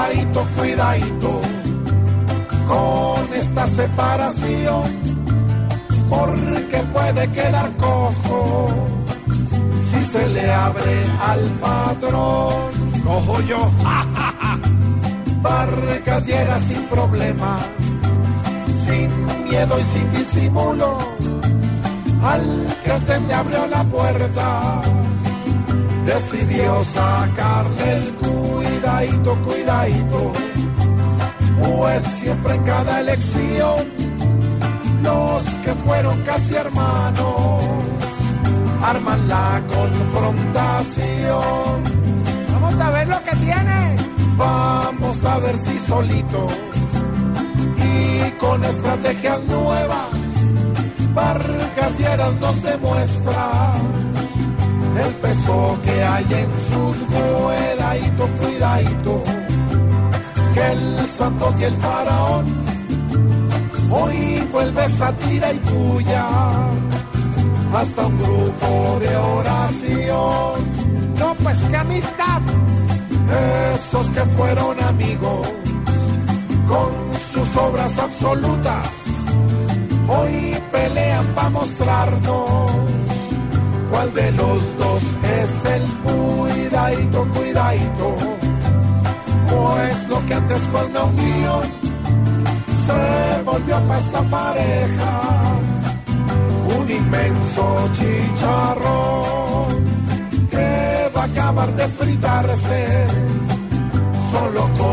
Cuidadito, cuidadito. Con esta separación. Porque puede quedar cojo se le abre al patrón. Cojo yo, barricadiera sin problema, sin miedo y sin disimulo. Al que te abrió la puerta, decidió sacarle el cuidadito, cuidadito. Pues siempre en cada elección, los que fueron casi hermanos arman la confrontación. Vamos a ver lo que tiene. Vamos a ver si solito y con estrategias nuevas, Vargas nos demuestra el peso que hay en sus cuidadito, cuidadito, que el Santos y el Faraón hoy vuelve a tira y puya hasta un grupo de oración. No, pues qué amistad. Esos que fueron amigos con sus obras absolutas, hoy pelean para mostrarnos cuál de los dos es el cuidadito, cuidadito. Pues lo que antes fue una unión se volvió para esta pareja un inmenso chicharrón que va a acabar de fritarse solo con